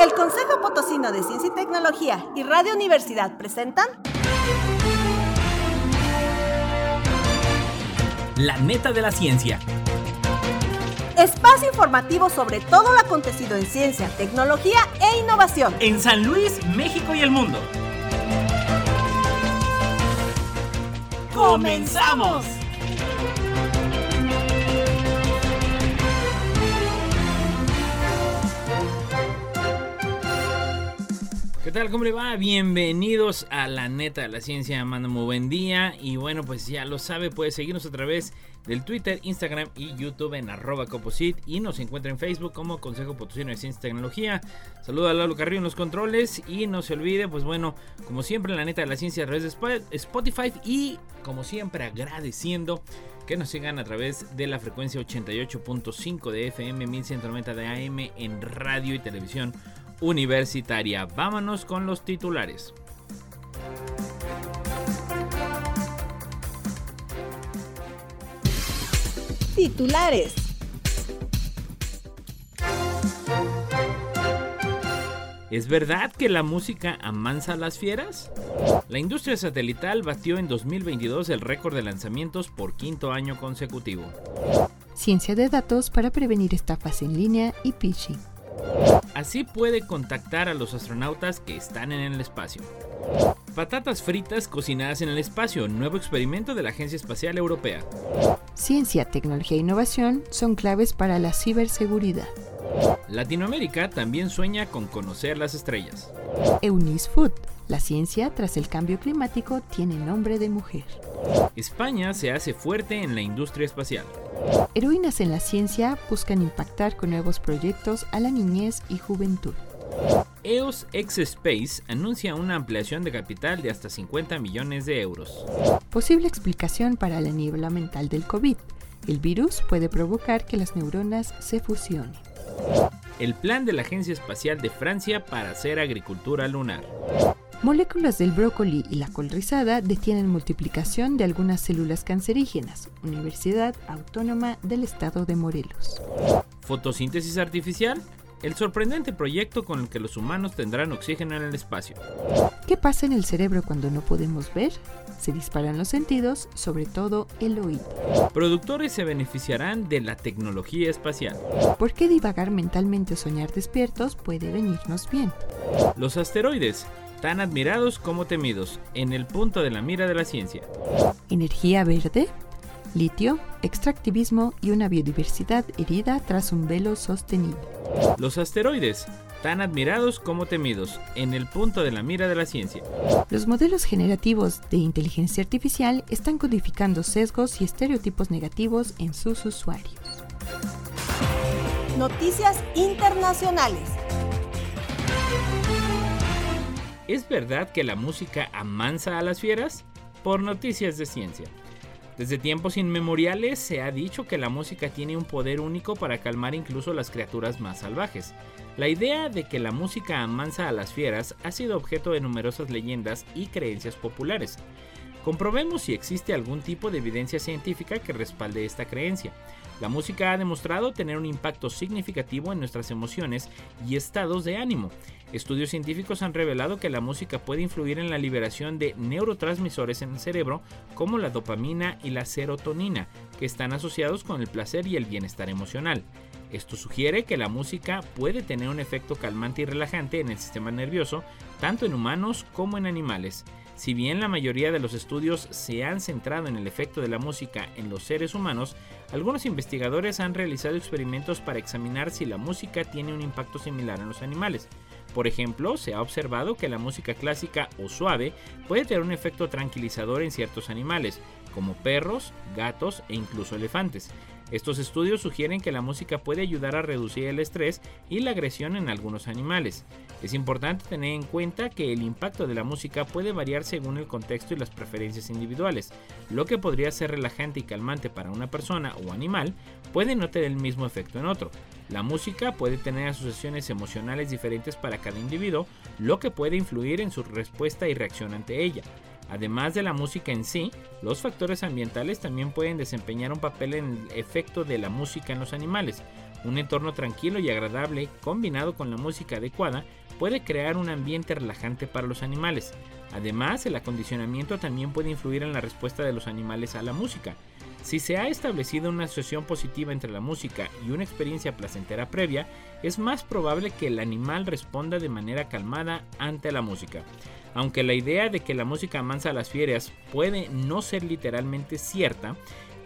El Consejo Potosino de Ciencia y Tecnología y Radio Universidad presentan La neta de la ciencia. Espacio informativo sobre todo lo acontecido en ciencia, tecnología e innovación. En San Luis, México y el mundo. ¡Comenzamos! ¿Qué tal? ¿Cómo le va? Bienvenidos a la neta de la ciencia. Manda muy buen día. Y bueno, pues ya lo sabe, puede seguirnos a través del Twitter, Instagram y YouTube en arroba Coposit. Y nos encuentra en Facebook como Consejo Potosino de Ciencia y Tecnología. Saluda a Lalo Carrillo en los controles. Y no se olvide, pues bueno, como siempre, la neta de la ciencia a través de Spotify. Y como siempre, agradeciendo que nos sigan a través de la frecuencia 88.5 de FM 1190 de AM en radio y televisión universitaria. Vámonos con los titulares. Titulares. ¿Es verdad que la música amansa a las fieras? La industria satelital batió en 2022 el récord de lanzamientos por quinto año consecutivo. Ciencia de datos para prevenir estafas en línea y phishing. Así puede contactar a los astronautas que están en el espacio. Patatas fritas cocinadas en el espacio, nuevo experimento de la Agencia Espacial Europea. Ciencia, tecnología e innovación son claves para la ciberseguridad. Latinoamérica también sueña con conocer las estrellas. Eunice Food, la ciencia tras el cambio climático tiene nombre de mujer. España se hace fuerte en la industria espacial. Heroínas en la ciencia buscan impactar con nuevos proyectos a la niñez y juventud. EOS X Space anuncia una ampliación de capital de hasta 50 millones de euros. Posible explicación para la niebla mental del COVID. El virus puede provocar que las neuronas se fusionen. El plan de la Agencia Espacial de Francia para hacer agricultura lunar. Moléculas del brócoli y la col rizada detienen multiplicación de algunas células cancerígenas. Universidad Autónoma del Estado de Morelos. Fotosíntesis artificial. El sorprendente proyecto con el que los humanos tendrán oxígeno en el espacio. ¿Qué pasa en el cerebro cuando no podemos ver? Se disparan los sentidos, sobre todo el oído. Productores se beneficiarán de la tecnología espacial. ¿Por qué divagar mentalmente o soñar despiertos puede venirnos bien? Los asteroides tan admirados como temidos, en el punto de la mira de la ciencia. Energía verde, litio, extractivismo y una biodiversidad herida tras un velo sostenible. Los asteroides, tan admirados como temidos, en el punto de la mira de la ciencia. Los modelos generativos de inteligencia artificial están codificando sesgos y estereotipos negativos en sus usuarios. Noticias internacionales. ¿Es verdad que la música amansa a las fieras? Por noticias de ciencia. Desde tiempos inmemoriales se ha dicho que la música tiene un poder único para calmar incluso las criaturas más salvajes. La idea de que la música amansa a las fieras ha sido objeto de numerosas leyendas y creencias populares. Comprobemos si existe algún tipo de evidencia científica que respalde esta creencia. La música ha demostrado tener un impacto significativo en nuestras emociones y estados de ánimo. Estudios científicos han revelado que la música puede influir en la liberación de neurotransmisores en el cerebro como la dopamina y la serotonina, que están asociados con el placer y el bienestar emocional. Esto sugiere que la música puede tener un efecto calmante y relajante en el sistema nervioso, tanto en humanos como en animales. Si bien la mayoría de los estudios se han centrado en el efecto de la música en los seres humanos, algunos investigadores han realizado experimentos para examinar si la música tiene un impacto similar en los animales. Por ejemplo, se ha observado que la música clásica o suave puede tener un efecto tranquilizador en ciertos animales, como perros, gatos e incluso elefantes. Estos estudios sugieren que la música puede ayudar a reducir el estrés y la agresión en algunos animales. Es importante tener en cuenta que el impacto de la música puede variar según el contexto y las preferencias individuales. Lo que podría ser relajante y calmante para una persona o animal puede no tener el mismo efecto en otro. La música puede tener asociaciones emocionales diferentes para cada individuo, lo que puede influir en su respuesta y reacción ante ella. Además de la música en sí, los factores ambientales también pueden desempeñar un papel en el efecto de la música en los animales. Un entorno tranquilo y agradable, combinado con la música adecuada, puede crear un ambiente relajante para los animales. Además, el acondicionamiento también puede influir en la respuesta de los animales a la música. Si se ha establecido una asociación positiva entre la música y una experiencia placentera previa, es más probable que el animal responda de manera calmada ante la música. Aunque la idea de que la música amansa a las fieras puede no ser literalmente cierta,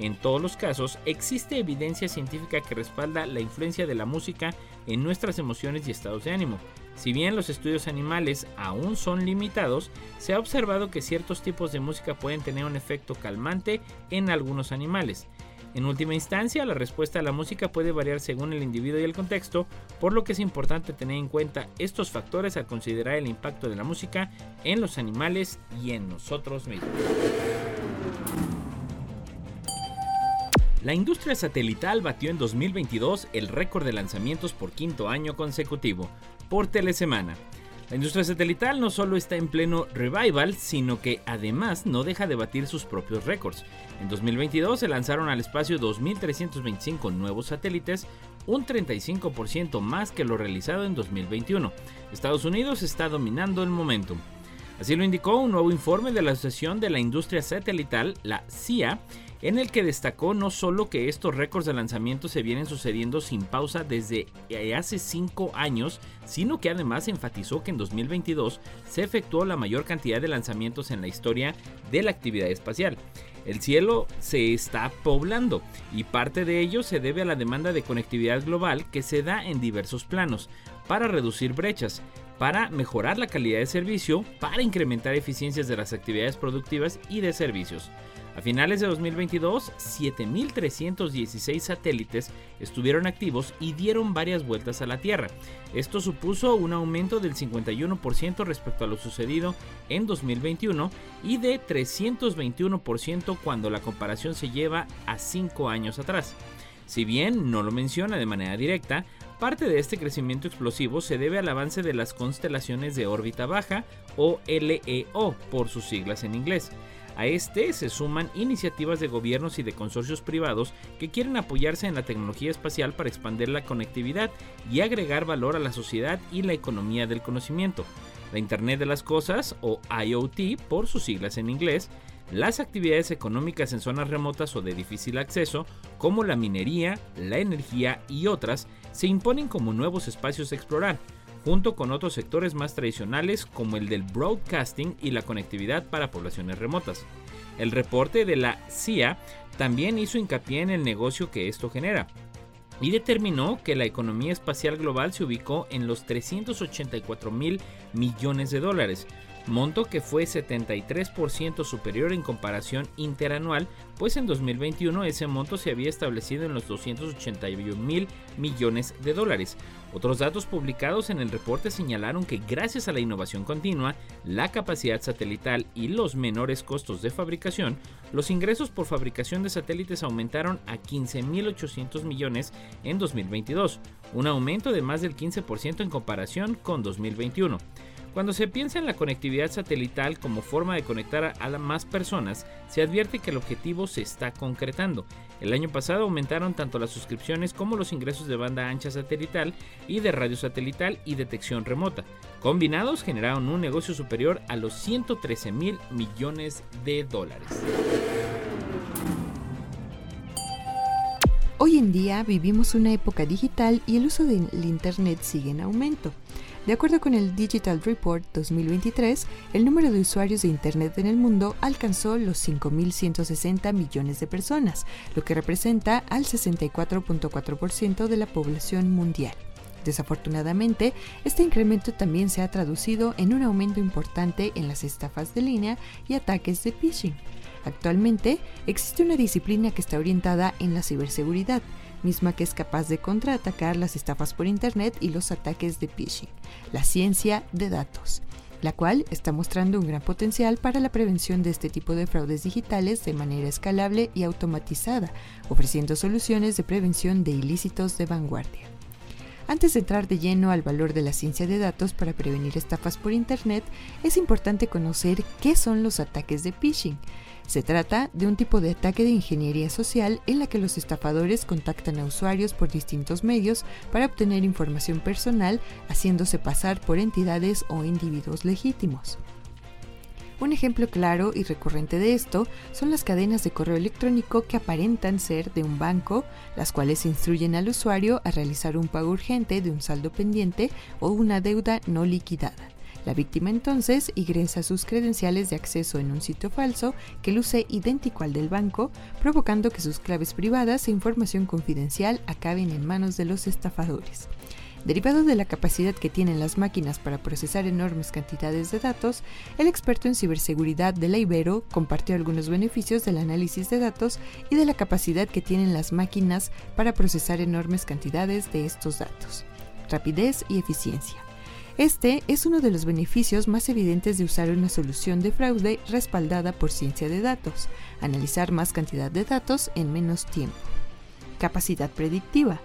en todos los casos existe evidencia científica que respalda la influencia de la música en nuestras emociones y estados de ánimo. Si bien los estudios animales aún son limitados, se ha observado que ciertos tipos de música pueden tener un efecto calmante en algunos animales. En última instancia, la respuesta a la música puede variar según el individuo y el contexto, por lo que es importante tener en cuenta estos factores al considerar el impacto de la música en los animales y en nosotros mismos. La industria satelital batió en 2022 el récord de lanzamientos por quinto año consecutivo, por telesemana. La industria satelital no solo está en pleno revival, sino que además no deja de batir sus propios récords. En 2022 se lanzaron al espacio 2.325 nuevos satélites, un 35% más que lo realizado en 2021. Estados Unidos está dominando el momentum. Así lo indicó un nuevo informe de la Asociación de la Industria Satelital, la CIA, en el que destacó no solo que estos récords de lanzamiento se vienen sucediendo sin pausa desde hace 5 años, sino que además enfatizó que en 2022 se efectuó la mayor cantidad de lanzamientos en la historia de la actividad espacial. El cielo se está poblando y parte de ello se debe a la demanda de conectividad global que se da en diversos planos para reducir brechas, para mejorar la calidad de servicio, para incrementar eficiencias de las actividades productivas y de servicios. A finales de 2022, 7.316 satélites estuvieron activos y dieron varias vueltas a la Tierra. Esto supuso un aumento del 51% respecto a lo sucedido en 2021 y de 321% cuando la comparación se lleva a 5 años atrás. Si bien no lo menciona de manera directa, parte de este crecimiento explosivo se debe al avance de las constelaciones de órbita baja o LEO por sus siglas en inglés a este se suman iniciativas de gobiernos y de consorcios privados que quieren apoyarse en la tecnología espacial para expandir la conectividad y agregar valor a la sociedad y la economía del conocimiento. La Internet de las Cosas, o IoT por sus siglas en inglés, las actividades económicas en zonas remotas o de difícil acceso, como la minería, la energía y otras, se imponen como nuevos espacios a explorar junto con otros sectores más tradicionales como el del broadcasting y la conectividad para poblaciones remotas. El reporte de la CIA también hizo hincapié en el negocio que esto genera y determinó que la economía espacial global se ubicó en los 384 mil millones de dólares, monto que fue 73% superior en comparación interanual, pues en 2021 ese monto se había establecido en los 281 mil millones de dólares. Otros datos publicados en el reporte señalaron que gracias a la innovación continua, la capacidad satelital y los menores costos de fabricación, los ingresos por fabricación de satélites aumentaron a 15.800 millones en 2022, un aumento de más del 15% en comparación con 2021. Cuando se piensa en la conectividad satelital como forma de conectar a más personas, se advierte que el objetivo se está concretando. El año pasado aumentaron tanto las suscripciones como los ingresos de banda ancha satelital y de radio satelital y detección remota. Combinados generaron un negocio superior a los 113 mil millones de dólares. Hoy en día vivimos una época digital y el uso del Internet sigue en aumento. De acuerdo con el Digital Report 2023, el número de usuarios de Internet en el mundo alcanzó los 5.160 millones de personas, lo que representa al 64.4% de la población mundial. Desafortunadamente, este incremento también se ha traducido en un aumento importante en las estafas de línea y ataques de phishing. Actualmente, existe una disciplina que está orientada en la ciberseguridad, misma que es capaz de contraatacar las estafas por Internet y los ataques de phishing, la ciencia de datos, la cual está mostrando un gran potencial para la prevención de este tipo de fraudes digitales de manera escalable y automatizada, ofreciendo soluciones de prevención de ilícitos de vanguardia. Antes de entrar de lleno al valor de la ciencia de datos para prevenir estafas por Internet, es importante conocer qué son los ataques de phishing. Se trata de un tipo de ataque de ingeniería social en la que los estafadores contactan a usuarios por distintos medios para obtener información personal, haciéndose pasar por entidades o individuos legítimos. Un ejemplo claro y recurrente de esto son las cadenas de correo electrónico que aparentan ser de un banco, las cuales instruyen al usuario a realizar un pago urgente de un saldo pendiente o una deuda no liquidada. La víctima entonces ingresa sus credenciales de acceso en un sitio falso que luce idéntico al del banco, provocando que sus claves privadas e información confidencial acaben en manos de los estafadores. Derivado de la capacidad que tienen las máquinas para procesar enormes cantidades de datos, el experto en ciberseguridad de la Ibero compartió algunos beneficios del análisis de datos y de la capacidad que tienen las máquinas para procesar enormes cantidades de estos datos. Rapidez y eficiencia. Este es uno de los beneficios más evidentes de usar una solución de fraude respaldada por ciencia de datos, analizar más cantidad de datos en menos tiempo. Capacidad predictiva.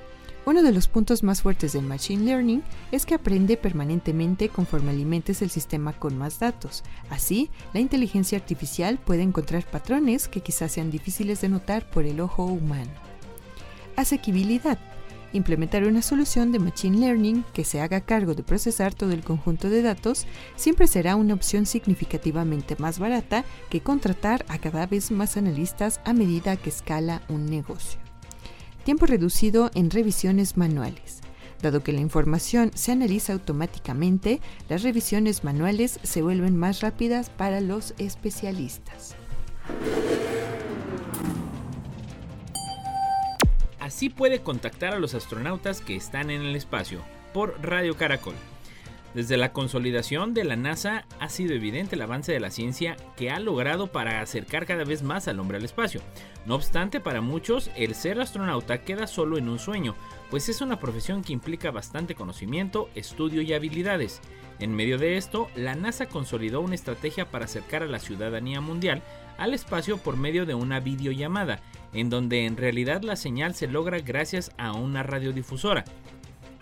Uno de los puntos más fuertes del Machine Learning es que aprende permanentemente conforme alimentes el sistema con más datos. Así, la inteligencia artificial puede encontrar patrones que quizás sean difíciles de notar por el ojo humano. Asequibilidad. Implementar una solución de Machine Learning que se haga cargo de procesar todo el conjunto de datos siempre será una opción significativamente más barata que contratar a cada vez más analistas a medida que escala un negocio tiempo reducido en revisiones manuales. Dado que la información se analiza automáticamente, las revisiones manuales se vuelven más rápidas para los especialistas. Así puede contactar a los astronautas que están en el espacio por Radio Caracol. Desde la consolidación de la NASA ha sido evidente el avance de la ciencia que ha logrado para acercar cada vez más al hombre al espacio. No obstante, para muchos el ser astronauta queda solo en un sueño, pues es una profesión que implica bastante conocimiento, estudio y habilidades. En medio de esto, la NASA consolidó una estrategia para acercar a la ciudadanía mundial al espacio por medio de una videollamada, en donde en realidad la señal se logra gracias a una radiodifusora.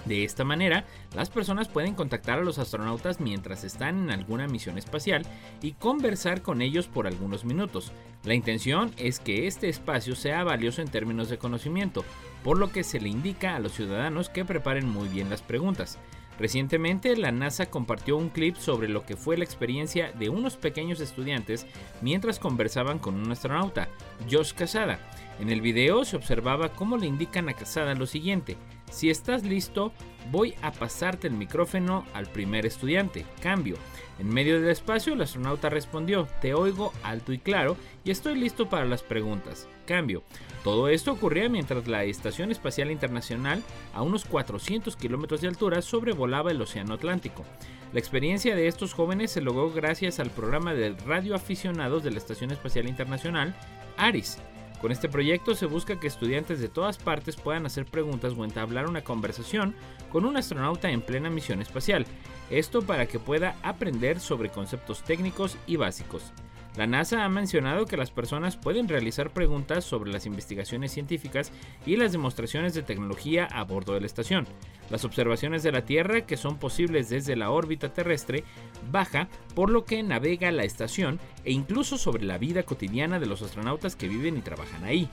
De esta manera, las personas pueden contactar a los astronautas mientras están en alguna misión espacial y conversar con ellos por algunos minutos. La intención es que este espacio sea valioso en términos de conocimiento, por lo que se le indica a los ciudadanos que preparen muy bien las preguntas. Recientemente la NASA compartió un clip sobre lo que fue la experiencia de unos pequeños estudiantes mientras conversaban con un astronauta, Josh Casada. En el video se observaba cómo le indican a Casada lo siguiente, si estás listo, voy a pasarte el micrófono al primer estudiante. Cambio. En medio del espacio, el astronauta respondió, te oigo alto y claro y estoy listo para las preguntas. Cambio. Todo esto ocurría mientras la Estación Espacial Internacional, a unos 400 kilómetros de altura, sobrevolaba el Océano Atlántico. La experiencia de estos jóvenes se logró gracias al programa de radioaficionados de la Estación Espacial Internacional, ARIS, con este proyecto se busca que estudiantes de todas partes puedan hacer preguntas o entablar una conversación con un astronauta en plena misión espacial, esto para que pueda aprender sobre conceptos técnicos y básicos. La NASA ha mencionado que las personas pueden realizar preguntas sobre las investigaciones científicas y las demostraciones de tecnología a bordo de la estación. Las observaciones de la Tierra, que son posibles desde la órbita terrestre baja, por lo que navega la estación e incluso sobre la vida cotidiana de los astronautas que viven y trabajan ahí.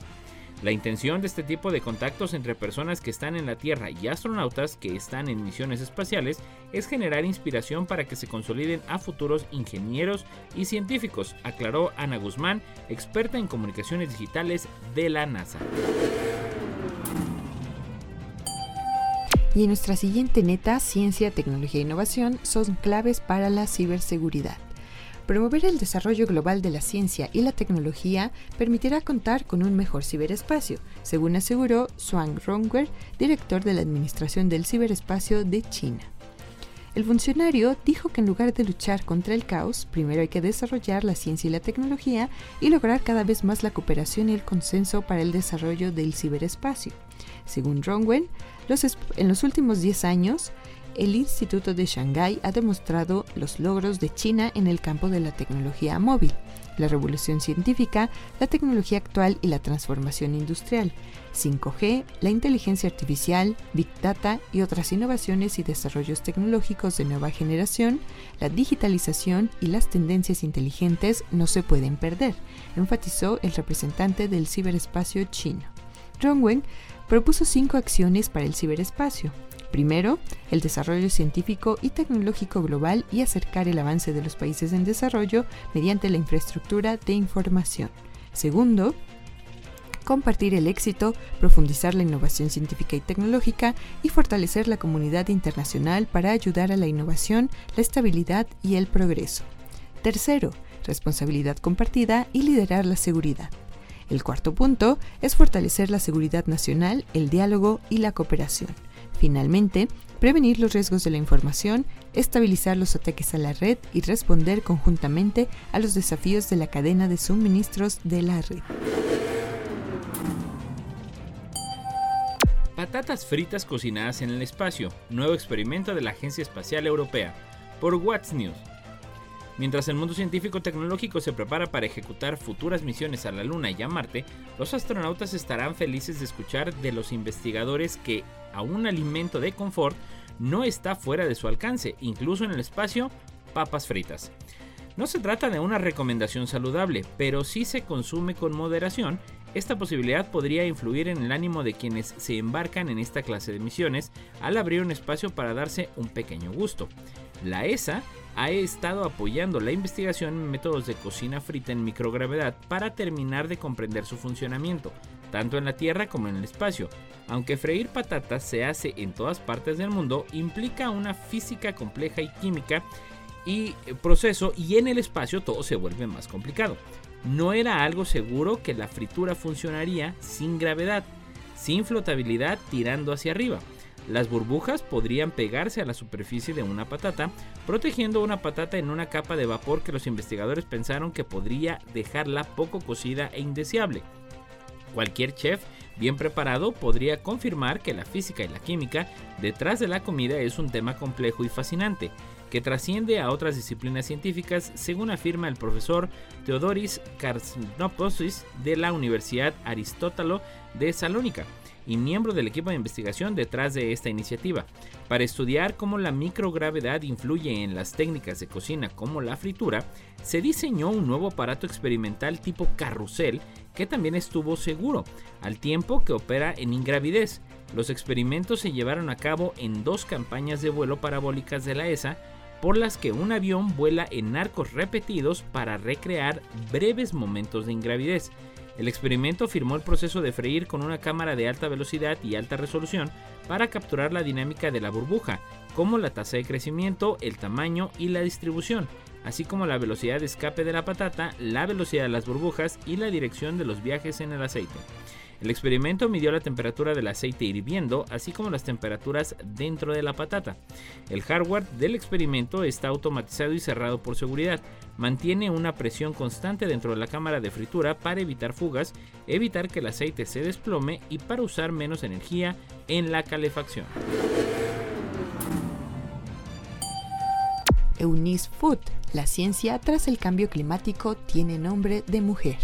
La intención de este tipo de contactos entre personas que están en la Tierra y astronautas que están en misiones espaciales es generar inspiración para que se consoliden a futuros ingenieros y científicos, aclaró Ana Guzmán, experta en comunicaciones digitales de la NASA. Y en nuestra siguiente neta, ciencia, tecnología e innovación son claves para la ciberseguridad. Promover el desarrollo global de la ciencia y la tecnología permitirá contar con un mejor ciberespacio, según aseguró Xuan Rongwer, director de la Administración del Ciberespacio de China. El funcionario dijo que en lugar de luchar contra el caos, primero hay que desarrollar la ciencia y la tecnología y lograr cada vez más la cooperación y el consenso para el desarrollo del ciberespacio. Según Rongwen, en los últimos 10 años, el Instituto de Shanghái ha demostrado los logros de China en el campo de la tecnología móvil, la revolución científica, la tecnología actual y la transformación industrial, 5G, la inteligencia artificial, Big Data y otras innovaciones y desarrollos tecnológicos de nueva generación, la digitalización y las tendencias inteligentes no se pueden perder, enfatizó el representante del ciberespacio chino. Rongwen propuso cinco acciones para el ciberespacio. Primero, el desarrollo científico y tecnológico global y acercar el avance de los países en desarrollo mediante la infraestructura de información. Segundo, compartir el éxito, profundizar la innovación científica y tecnológica y fortalecer la comunidad internacional para ayudar a la innovación, la estabilidad y el progreso. Tercero, responsabilidad compartida y liderar la seguridad. El cuarto punto es fortalecer la seguridad nacional, el diálogo y la cooperación. Finalmente, prevenir los riesgos de la información, estabilizar los ataques a la red y responder conjuntamente a los desafíos de la cadena de suministros de la red. Patatas fritas cocinadas en el espacio, nuevo experimento de la Agencia Espacial Europea, por What's News. Mientras el mundo científico tecnológico se prepara para ejecutar futuras misiones a la Luna y a Marte, los astronautas estarán felices de escuchar de los investigadores que a un alimento de confort no está fuera de su alcance, incluso en el espacio, papas fritas. No se trata de una recomendación saludable, pero si se consume con moderación, esta posibilidad podría influir en el ánimo de quienes se embarcan en esta clase de misiones al abrir un espacio para darse un pequeño gusto. La ESA ha estado apoyando la investigación en métodos de cocina frita en microgravedad para terminar de comprender su funcionamiento, tanto en la Tierra como en el espacio. Aunque freír patatas se hace en todas partes del mundo, implica una física compleja y química y proceso y en el espacio todo se vuelve más complicado. No era algo seguro que la fritura funcionaría sin gravedad, sin flotabilidad tirando hacia arriba. Las burbujas podrían pegarse a la superficie de una patata, protegiendo una patata en una capa de vapor que los investigadores pensaron que podría dejarla poco cocida e indeseable. Cualquier chef bien preparado podría confirmar que la física y la química detrás de la comida es un tema complejo y fascinante, que trasciende a otras disciplinas científicas, según afirma el profesor Theodoris Karsnopoulos de la Universidad Aristótalo de Salónica y miembro del equipo de investigación detrás de esta iniciativa, para estudiar cómo la microgravedad influye en las técnicas de cocina como la fritura, se diseñó un nuevo aparato experimental tipo carrusel que también estuvo seguro, al tiempo que opera en ingravidez. Los experimentos se llevaron a cabo en dos campañas de vuelo parabólicas de la ESA, por las que un avión vuela en arcos repetidos para recrear breves momentos de ingravidez. El experimento firmó el proceso de freír con una cámara de alta velocidad y alta resolución para capturar la dinámica de la burbuja, como la tasa de crecimiento, el tamaño y la distribución, así como la velocidad de escape de la patata, la velocidad de las burbujas y la dirección de los viajes en el aceite. El experimento midió la temperatura del aceite hirviendo, así como las temperaturas dentro de la patata. El hardware del experimento está automatizado y cerrado por seguridad. Mantiene una presión constante dentro de la cámara de fritura para evitar fugas, evitar que el aceite se desplome y para usar menos energía en la calefacción. Eunice Food, la ciencia tras el cambio climático, tiene nombre de mujer.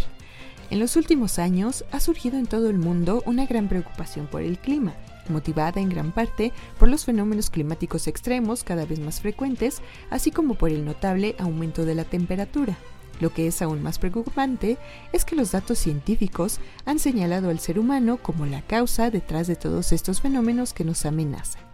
En los últimos años ha surgido en todo el mundo una gran preocupación por el clima, motivada en gran parte por los fenómenos climáticos extremos cada vez más frecuentes, así como por el notable aumento de la temperatura. Lo que es aún más preocupante es que los datos científicos han señalado al ser humano como la causa detrás de todos estos fenómenos que nos amenazan.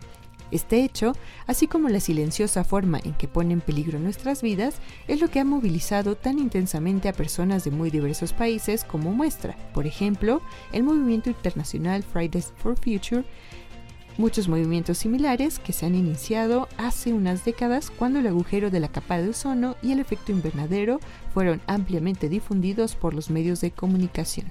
Este hecho, así como la silenciosa forma en que pone en peligro nuestras vidas, es lo que ha movilizado tan intensamente a personas de muy diversos países como muestra, por ejemplo, el movimiento internacional Fridays for Future, muchos movimientos similares que se han iniciado hace unas décadas cuando el agujero de la capa de ozono y el efecto invernadero fueron ampliamente difundidos por los medios de comunicación.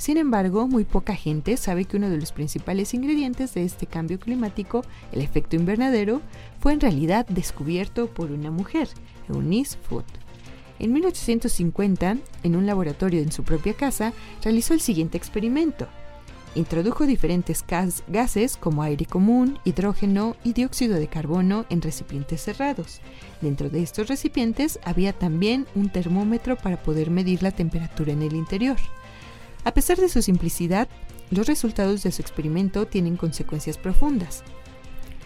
Sin embargo, muy poca gente sabe que uno de los principales ingredientes de este cambio climático, el efecto invernadero, fue en realidad descubierto por una mujer, Eunice Foot. En 1850, en un laboratorio en su propia casa, realizó el siguiente experimento. Introdujo diferentes gases como aire común, hidrógeno y dióxido de carbono en recipientes cerrados. Dentro de estos recipientes había también un termómetro para poder medir la temperatura en el interior. A pesar de su simplicidad, los resultados de su experimento tienen consecuencias profundas.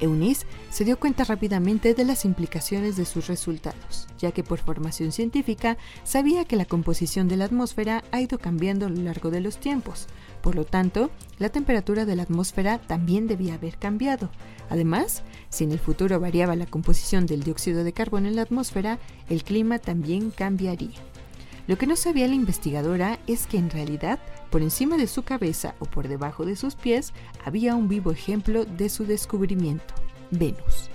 Eunice se dio cuenta rápidamente de las implicaciones de sus resultados, ya que por formación científica sabía que la composición de la atmósfera ha ido cambiando a lo largo de los tiempos. Por lo tanto, la temperatura de la atmósfera también debía haber cambiado. Además, si en el futuro variaba la composición del dióxido de carbono en la atmósfera, el clima también cambiaría. Lo que no sabía la investigadora es que en realidad, por encima de su cabeza o por debajo de sus pies, había un vivo ejemplo de su descubrimiento, Venus.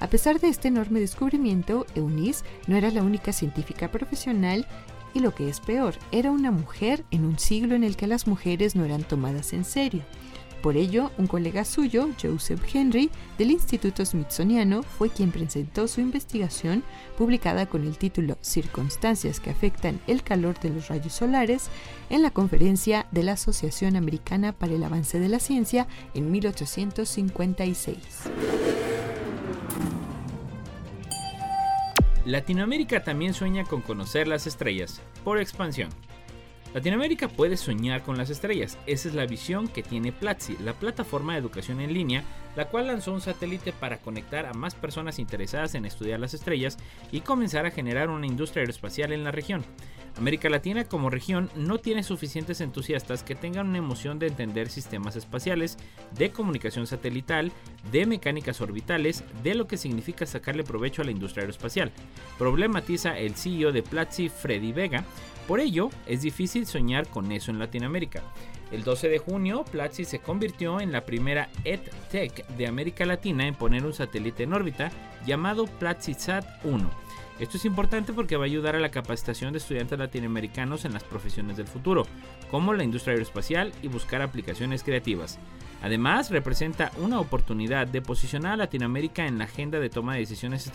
A pesar de este enorme descubrimiento, Eunice no era la única científica profesional y lo que es peor, era una mujer en un siglo en el que las mujeres no eran tomadas en serio. Por ello, un colega suyo, Joseph Henry, del Instituto Smithsoniano, fue quien presentó su investigación, publicada con el título Circunstancias que afectan el calor de los rayos solares, en la conferencia de la Asociación Americana para el Avance de la Ciencia en 1856. Latinoamérica también sueña con conocer las estrellas, por expansión. Latinoamérica puede soñar con las estrellas, esa es la visión que tiene Platzi, la plataforma de educación en línea, la cual lanzó un satélite para conectar a más personas interesadas en estudiar las estrellas y comenzar a generar una industria aeroespacial en la región. América Latina como región no tiene suficientes entusiastas que tengan una emoción de entender sistemas espaciales, de comunicación satelital, de mecánicas orbitales, de lo que significa sacarle provecho a la industria aeroespacial. Problematiza el CEO de Platzi, Freddy Vega, por ello, es difícil soñar con eso en Latinoamérica. El 12 de junio, Platzi se convirtió en la primera EdTech de América Latina en poner un satélite en órbita llamado PlatziSat 1. Esto es importante porque va a ayudar a la capacitación de estudiantes latinoamericanos en las profesiones del futuro, como la industria aeroespacial y buscar aplicaciones creativas. Además, representa una oportunidad de posicionar a Latinoamérica en la agenda de toma de decisiones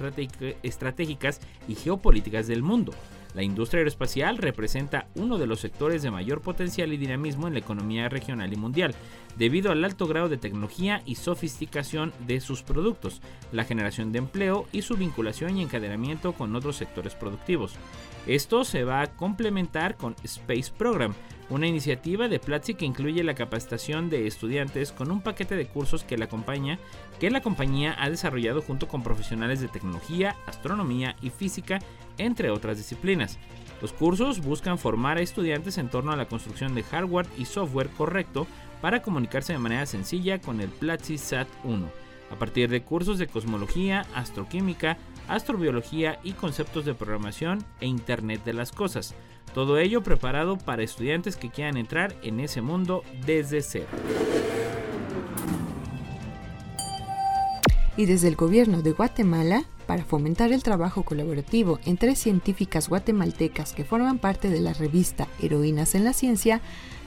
estratégicas y geopolíticas del mundo. La industria aeroespacial representa uno de los sectores de mayor potencial y dinamismo en la economía regional y mundial, debido al alto grado de tecnología y sofisticación de sus productos, la generación de empleo y su vinculación y encadenamiento con otros sectores productivos. Esto se va a complementar con Space Program, una iniciativa de Platzi que incluye la capacitación de estudiantes con un paquete de cursos que la, compañía, ha desarrollado junto con profesionales de tecnología, astronomía y física, entre otras disciplinas. Los cursos buscan formar a estudiantes en torno a la construcción de hardware y software correcto para comunicarse de manera sencilla con el Platzi SAT 1, a partir de cursos de cosmología, astroquímica, astrobiología y conceptos de programación e Internet de las Cosas. Todo ello preparado para estudiantes que quieran entrar en ese mundo desde cero. Y desde el gobierno de Guatemala, para fomentar el trabajo colaborativo entre científicas guatemaltecas que forman parte de la revista Heroínas en la Ciencia,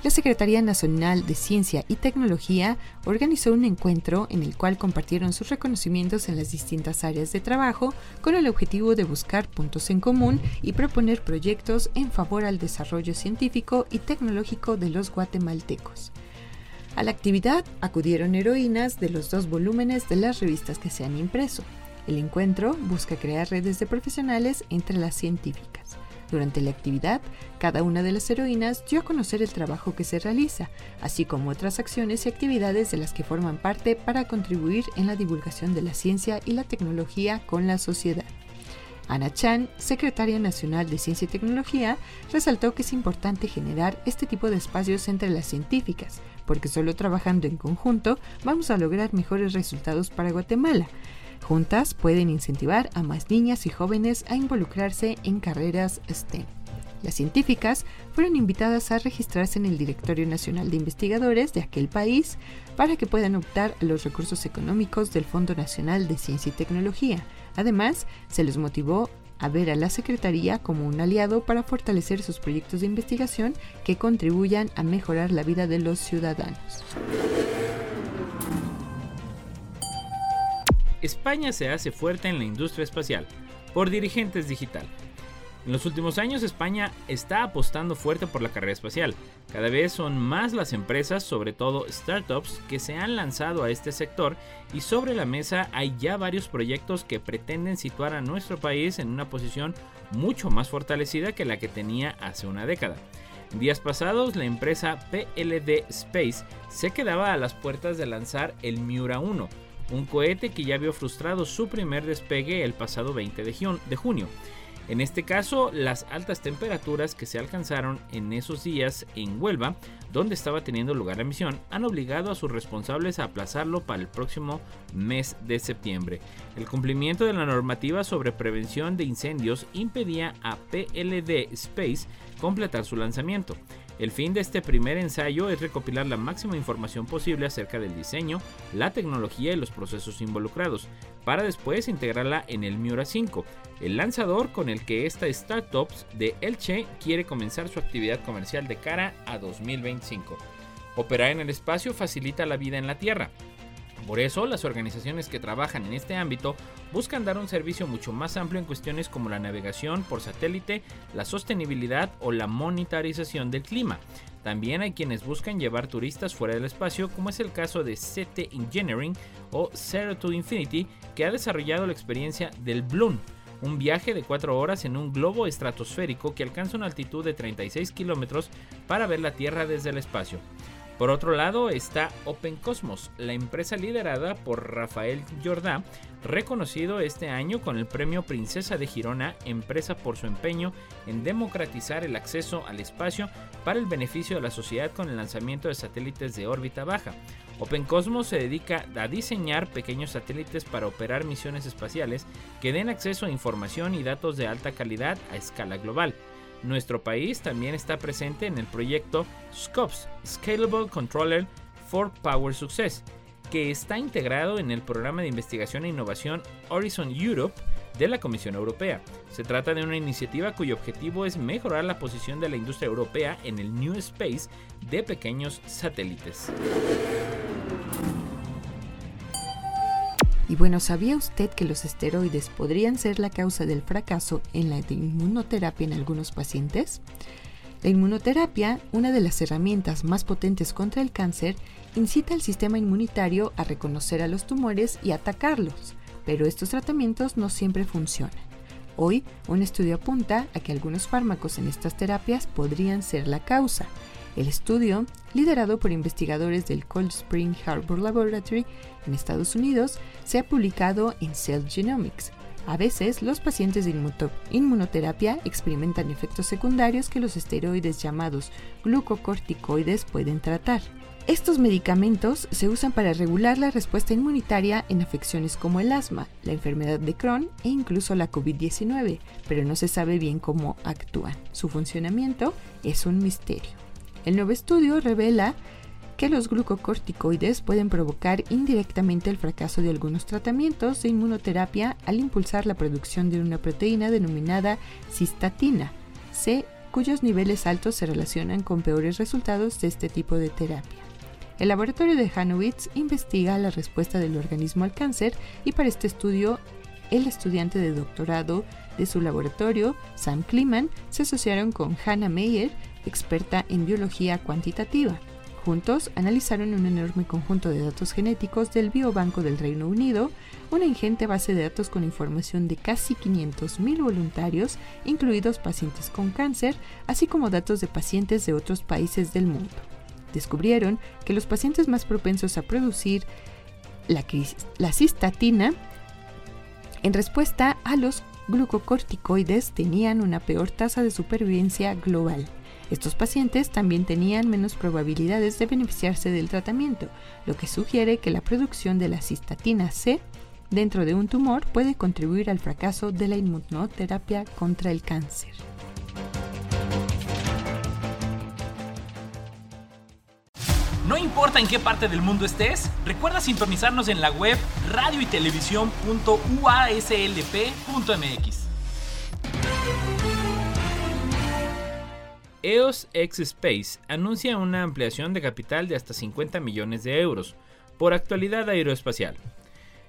la Secretaría Nacional de Ciencia y Tecnología organizó un encuentro en el cual compartieron sus reconocimientos en las distintas áreas de trabajo con el objetivo de buscar puntos en común y proponer proyectos en favor al desarrollo científico y tecnológico de los guatemaltecos. A la actividad acudieron heroínas de los dos volúmenes de las revistas que se han impreso. El encuentro busca crear redes de profesionales entre las científicas. Durante la actividad, cada una de las heroínas dio a conocer el trabajo que se realiza, así como otras acciones y actividades de las que forman parte para contribuir en la divulgación de la ciencia y la tecnología con la sociedad. Ana Chan, secretaria nacional de Ciencia y Tecnología, resaltó que es importante generar este tipo de espacios entre las científicas, porque solo trabajando en conjunto vamos a lograr mejores resultados para Guatemala. Juntas pueden incentivar a más niñas y jóvenes a involucrarse en carreras STEM. Las científicas fueron invitadas a registrarse en el Directorio Nacional de Investigadores de aquel país para que puedan optar a los recursos económicos del Fondo Nacional de Ciencia y Tecnología. Además, se les motivó a ver a la Secretaría como un aliado para fortalecer sus proyectos de investigación que contribuyan a mejorar la vida de los ciudadanos. España se hace fuerte en la industria espacial por dirigentes digital. En los últimos años España está apostando fuerte por la carrera espacial. Cada vez son más las empresas, sobre todo startups, que se han lanzado a este sector y sobre la mesa hay ya varios proyectos que pretenden situar a nuestro país en una posición mucho más fortalecida que la que tenía hace una década. Días pasados, la empresa PLD Space se quedaba a las puertas de lanzar el Miura 1, un cohete que ya vio frustrado su primer despegue el pasado 20 de junio. En este caso, las altas temperaturas que se alcanzaron en esos días en Huelva, donde estaba teniendo lugar la misión, han obligado a sus responsables a aplazarlo para el próximo mes de septiembre. El cumplimiento de la normativa sobre prevención de incendios impedía a PLD Space completar su lanzamiento. El fin de este primer ensayo es recopilar la máxima información posible acerca del diseño, la tecnología y los procesos involucrados, para después integrarla en el Miura 5, el lanzador con el que esta startup de Elche quiere comenzar su actividad comercial de cara a 2025. Operar en el espacio facilita la vida en la Tierra, por eso, las organizaciones que trabajan en este ámbito buscan dar un servicio mucho más amplio en cuestiones como la navegación por satélite, la sostenibilidad o la monitorización del clima. También hay quienes buscan llevar turistas fuera del espacio, como es el caso de CT Engineering o Zero to Infinity, que ha desarrollado la experiencia del Bloom, un viaje de 4 horas en un globo estratosférico que alcanza una altitud de 36 kilómetros para ver la Tierra desde el espacio. Por otro lado está Open Cosmos, la empresa liderada por Rafael Jordá, reconocido este año con el premio Princesa de Girona, empresa por su empeño en democratizar el acceso al espacio para el beneficio de la sociedad con el lanzamiento de satélites de órbita baja. Open Cosmos se dedica a diseñar pequeños satélites para operar misiones espaciales que den acceso a información y datos de alta calidad a escala global. Nuestro país también está presente en el proyecto SCOPS, Scalable Controller for Power Success, que está integrado en el programa de investigación e innovación Horizon Europe de la Comisión Europea. Se trata de una iniciativa cuyo objetivo es mejorar la posición de la industria europea en el New Space de pequeños satélites. Y bueno, ¿sabía usted que los esteroides podrían ser la causa del fracaso en la inmunoterapia en algunos pacientes? La inmunoterapia, una de las herramientas más potentes contra el cáncer, incita al sistema inmunitario a reconocer a los tumores y atacarlos, pero estos tratamientos no siempre funcionan. Hoy, un estudio apunta a que algunos fármacos en estas terapias podrían ser la causa, el estudio, liderado por investigadores del Cold Spring Harbor Laboratory en Estados Unidos, se ha publicado en Cell Genomics. A veces, los pacientes de inmunoterapia experimentan efectos secundarios que los esteroides llamados glucocorticoides pueden tratar. Estos medicamentos se usan para regular la respuesta inmunitaria en afecciones como el asma, la enfermedad de Crohn e incluso la COVID-19, pero no se sabe bien cómo actúan. Su funcionamiento es un misterio. El nuevo estudio revela que los glucocorticoides pueden provocar indirectamente el fracaso de algunos tratamientos de inmunoterapia al impulsar la producción de una proteína denominada cistatina, C, cuyos niveles altos se relacionan con peores resultados de este tipo de terapia. El laboratorio de Hanowitz investiga la respuesta del organismo al cáncer y para este estudio el estudiante de doctorado de su laboratorio, Sam Kliman, se asociaron con Hannah Meyer, experta en biología cuantitativa. Juntos analizaron un enorme conjunto de datos genéticos del Biobanco del Reino Unido, una ingente base de datos con información de casi 500.000 voluntarios, incluidos pacientes con cáncer, así como datos de pacientes de otros países del mundo. Descubrieron que los pacientes más propensos a producir la, la cistatina en respuesta a los glucocorticoides tenían una peor tasa de supervivencia global. Estos pacientes también tenían menos probabilidades de beneficiarse del tratamiento, lo que sugiere que la producción de la cistatina C dentro de un tumor puede contribuir al fracaso de la inmunoterapia contra el cáncer. No importa en qué parte del mundo estés, recuerda sintonizarnos en la web radio y EOS X Space anuncia una ampliación de capital de hasta 50 millones de euros por actualidad aeroespacial.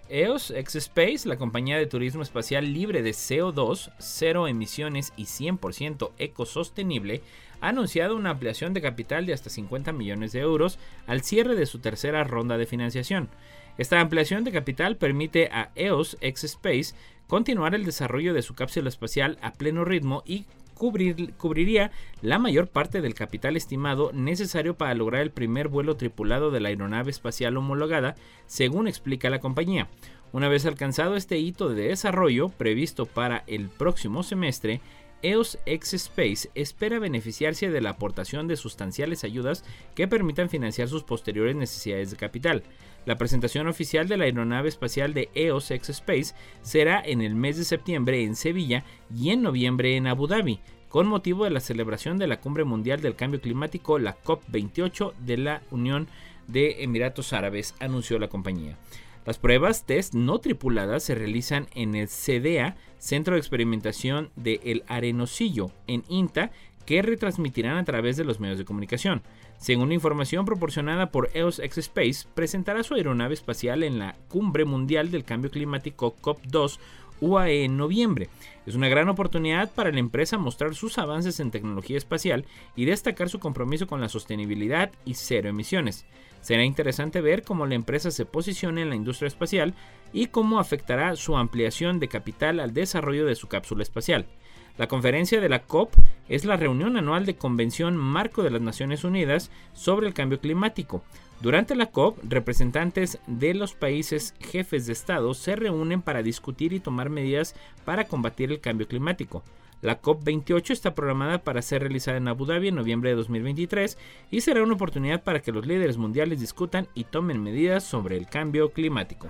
EOS X Space, la compañía de turismo espacial libre de CO2, cero emisiones y 100% ecosostenible, ha anunciado una ampliación de capital de hasta 50 millones de euros al cierre de su tercera ronda de financiación. Esta ampliación de capital permite a EOS X Space continuar el desarrollo de su cápsula espacial a pleno ritmo y cubriría la mayor parte del capital estimado necesario para lograr el primer vuelo tripulado de la aeronave espacial homologada, según explica la compañía. Una vez alcanzado este hito de desarrollo previsto para el próximo semestre, EOS X Space espera beneficiarse de la aportación de sustanciales ayudas que permitan financiar sus posteriores necesidades de capital. La presentación oficial de la aeronave espacial de EOS X Space será en el mes de septiembre en Sevilla y en noviembre en Abu Dhabi, con motivo de la celebración de la Cumbre Mundial del Cambio Climático, la COP28 de la Unión de Emiratos Árabes, anunció la compañía. Las pruebas test no tripuladas se realizan en el CDA, Centro de Experimentación de El Arenosillo, en INTA, que retransmitirán a través de los medios de comunicación. Según información proporcionada por EOS X Space, presentará su aeronave espacial en la Cumbre Mundial del Cambio Climático COP2 UAE en noviembre. Es una gran oportunidad para la empresa mostrar sus avances en tecnología espacial y destacar su compromiso con la sostenibilidad y cero emisiones. Será interesante ver cómo la empresa se posiciona en la industria espacial y cómo afectará su ampliación de capital al desarrollo de su cápsula espacial. La conferencia de la COP es la reunión anual de Convención Marco de las Naciones Unidas sobre el Cambio Climático. Durante la COP, representantes de los países jefes de Estado se reúnen para discutir y tomar medidas para combatir el cambio climático. La COP28 está programada para ser realizada en Abu Dhabi en noviembre de 2023 y será una oportunidad para que los líderes mundiales discutan y tomen medidas sobre el cambio climático.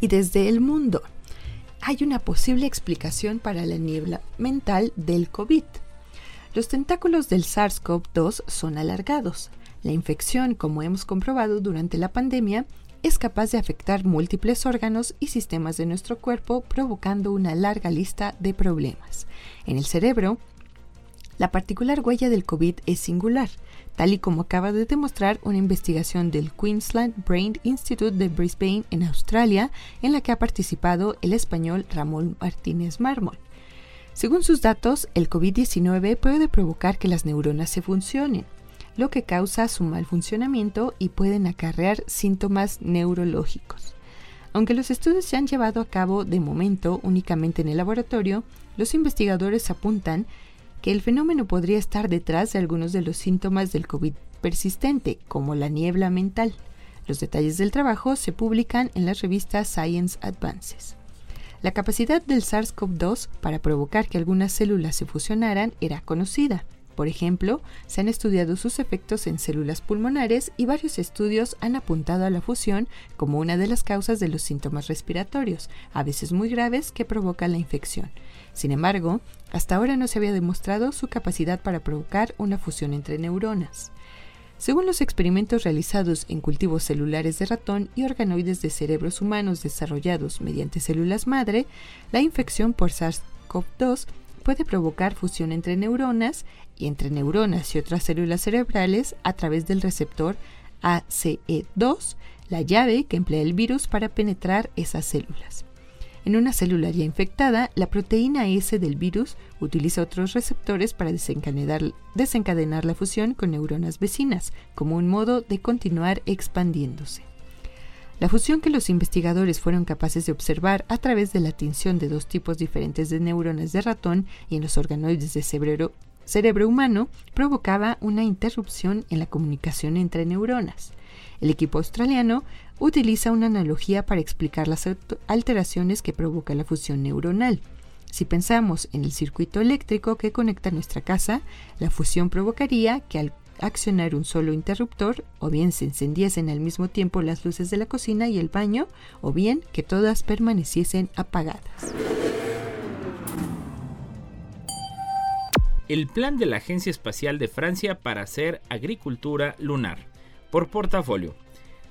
Y desde el mundo, hay una posible explicación para la niebla mental del COVID. Los tentáculos del SARS-CoV-2 son alargados. La infección, como hemos comprobado durante la pandemia, es capaz de afectar múltiples órganos y sistemas de nuestro cuerpo, provocando una larga lista de problemas. En el cerebro, la particular huella del COVID es singular, tal y como acaba de demostrar una investigación del Queensland Brain Institute de Brisbane en Australia, en la que ha participado el español Ramón Martínez Mármol. Según sus datos, el COVID-19 puede provocar que las neuronas se funcionen, lo que causa su mal funcionamiento y pueden acarrear síntomas neurológicos. Aunque los estudios se han llevado a cabo de momento únicamente en el laboratorio, los investigadores apuntan que el fenómeno podría estar detrás de algunos de los síntomas del COVID persistente, como la niebla mental. Los detalles del trabajo se publican en la revista Science Advances. La capacidad del SARS-CoV-2 para provocar que algunas células se fusionaran era conocida. Por ejemplo, se han estudiado sus efectos en células pulmonares y varios estudios han apuntado a la fusión como una de las causas de los síntomas respiratorios, a veces muy graves, que provocan la infección. Sin embargo, hasta ahora no se había demostrado su capacidad para provocar una fusión entre neuronas. Según los experimentos realizados en cultivos celulares de ratón y organoides de cerebros humanos desarrollados mediante células madre, la infección por SARS-CoV-2 puede provocar fusión entre neuronas y entre neuronas y otras células cerebrales a través del receptor ACE2, la llave que emplea el virus para penetrar esas células. En una célula ya infectada, la proteína S del virus utiliza otros receptores para desencadenar, la fusión con neuronas vecinas, como un modo de continuar expandiéndose. La fusión que los investigadores fueron capaces de observar a través de la tinción de dos tipos diferentes de neuronas de ratón y en los organoides de cerebro, cerebro humano provocaba una interrupción en la comunicación entre neuronas. El equipo australiano utiliza una analogía para explicar las alteraciones que provoca la fusión neuronal. Si pensamos en el circuito eléctrico que conecta nuestra casa, la fusión provocaría que al accionar un solo interruptor, o bien se encendiesen al mismo tiempo las luces de la cocina y el baño, o bien que todas permaneciesen apagadas. El plan de la Agencia Espacial de Francia para hacer agricultura lunar. Por portafolio.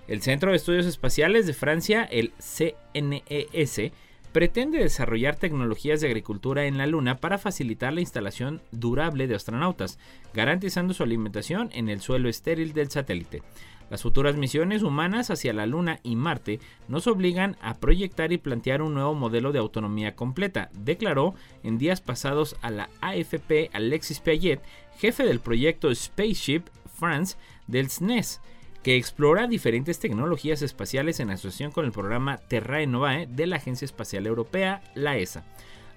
El Centro de Estudios Espaciales de Francia, el CNES, pretende desarrollar tecnologías de agricultura en la Luna para facilitar la instalación durable de astronautas, garantizando su alimentación en el suelo estéril del satélite. Las futuras misiones humanas hacia la Luna y Marte nos obligan a proyectar y plantear un nuevo modelo de autonomía completa, declaró en días pasados a la AFP Alexis Piaget, jefe del proyecto Spaceship France del SNES, que explora diferentes tecnologías espaciales en asociación con el programa Terrae Novae de la Agencia Espacial Europea, la ESA.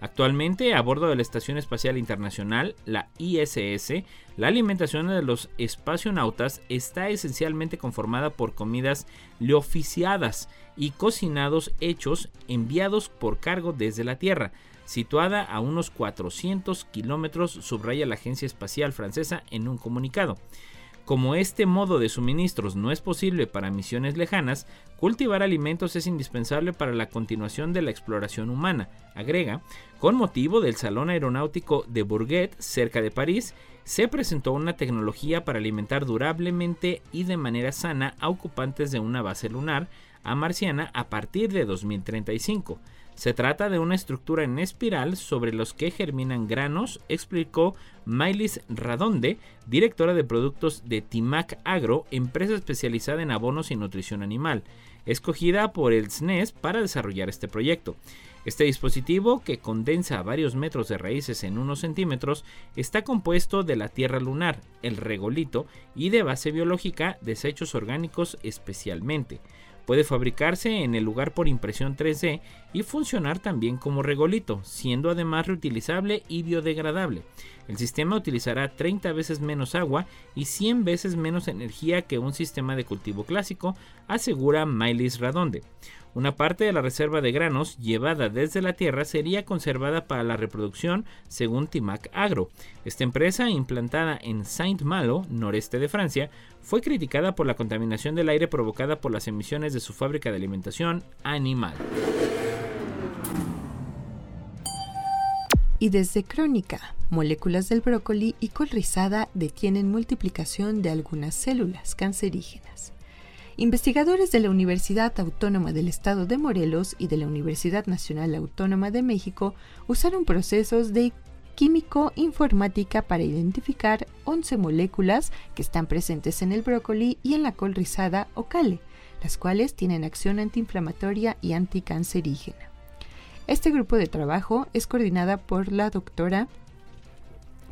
Actualmente, a bordo de la Estación Espacial Internacional, la ISS, la alimentación de los espacionautas está esencialmente conformada por comidas leoficiadas y cocinados hechos enviados por cargo desde la Tierra, situada a unos 400 kilómetros, subraya la Agencia Espacial Francesa en un comunicado. Como este modo de suministros no es posible para misiones lejanas, cultivar alimentos es indispensable para la continuación de la exploración humana, agrega, con motivo del Salón Aeronáutico de Bourget, cerca de París, se presentó una tecnología para alimentar durablemente y de manera sana a ocupantes de una base lunar a marciana a partir de 2035. Se trata de una estructura en espiral sobre los que germinan granos, explicó Mailis Radonde, directora de productos de Timac Agro, empresa especializada en abonos y nutrición animal, escogida por el SNES e para desarrollar este proyecto. Este dispositivo, que condensa varios metros de raíces en unos centímetros, está compuesto de la tierra lunar, el regolito y de base biológica desechos orgánicos especialmente. Puede fabricarse en el lugar por impresión 3D y funcionar también como regolito, siendo además reutilizable y biodegradable. El sistema utilizará 30 veces menos agua y 100 veces menos energía que un sistema de cultivo clásico, asegura Mylis Radonde. Una parte de la reserva de granos llevada desde la tierra sería conservada para la reproducción, según Timac Agro. Esta empresa, implantada en Saint-Malo, noreste de Francia, fue criticada por la contaminación del aire provocada por las emisiones de su fábrica de alimentación animal. Y desde Crónica, moléculas del brócoli y col rizada detienen multiplicación de algunas células cancerígenas. Investigadores de la Universidad Autónoma del Estado de Morelos y de la Universidad Nacional Autónoma de México usaron procesos de químico-informática para identificar 11 moléculas que están presentes en el brócoli y en la col rizada o cale, las cuales tienen acción antiinflamatoria y anticancerígena. Este grupo de trabajo es coordinada por la doctora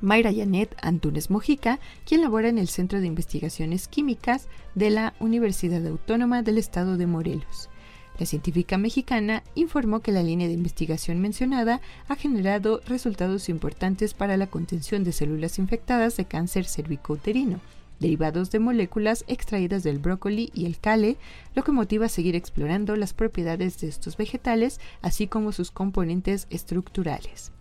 Mayra Yanet Antunes Mojica, quien labora en el Centro de Investigaciones Químicas de la Universidad Autónoma del Estado de Morelos. La científica mexicana informó que la línea de investigación mencionada ha generado resultados importantes para la contención de células infectadas de cáncer cervicouterino, derivados de moléculas extraídas del brócoli y el cale, lo que motiva a seguir explorando las propiedades de estos vegetales, así como sus componentes estructurales.